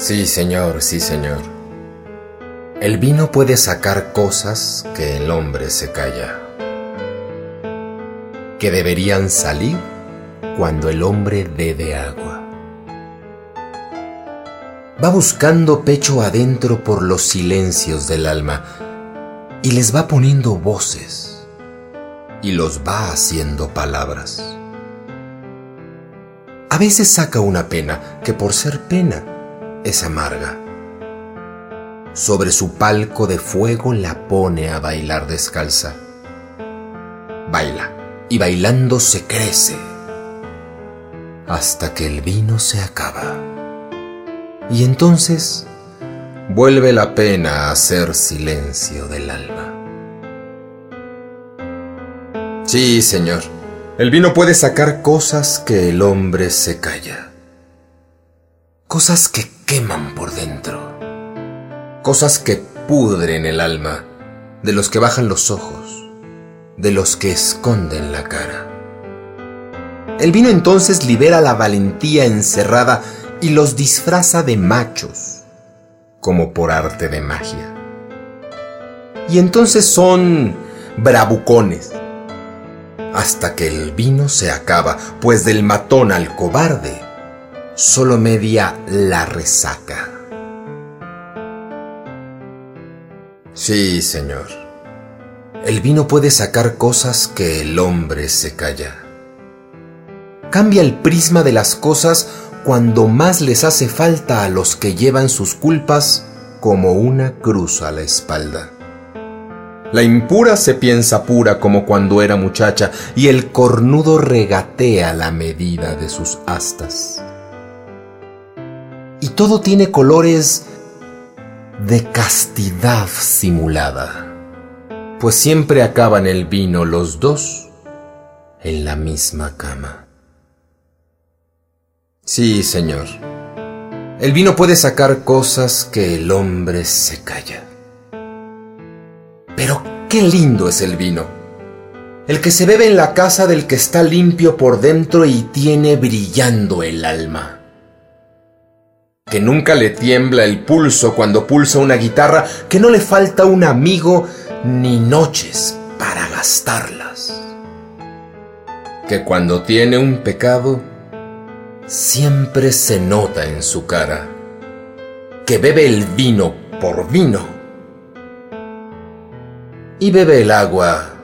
Sí, señor, sí, señor. El vino puede sacar cosas que el hombre se calla, que deberían salir cuando el hombre bebe agua. Va buscando pecho adentro por los silencios del alma y les va poniendo voces y los va haciendo palabras. A veces saca una pena que por ser pena es amarga. Sobre su palco de fuego la pone a bailar descalza. Baila y bailando se crece hasta que el vino se acaba. Y entonces vuelve la pena a hacer silencio del alma. Sí, señor, el vino puede sacar cosas que el hombre se calla. Cosas que queman por dentro. Cosas que pudren el alma, de los que bajan los ojos, de los que esconden la cara. El vino entonces libera la valentía encerrada y los disfraza de machos, como por arte de magia. Y entonces son bravucones, hasta que el vino se acaba, pues del matón al cobarde solo media la resaca. Sí, señor. El vino puede sacar cosas que el hombre se calla. Cambia el prisma de las cosas cuando más les hace falta a los que llevan sus culpas como una cruz a la espalda. La impura se piensa pura como cuando era muchacha y el cornudo regatea la medida de sus astas y todo tiene colores de castidad simulada, pues siempre acaban el vino los dos en la misma cama. Sí, señor, el vino puede sacar cosas que el hombre se calla. Pero qué lindo es el vino, el que se bebe en la casa del que está limpio por dentro y tiene brillando el alma que nunca le tiembla el pulso cuando pulsa una guitarra, que no le falta un amigo ni noches para gastarlas. Que cuando tiene un pecado, siempre se nota en su cara. Que bebe el vino por vino y bebe el agua.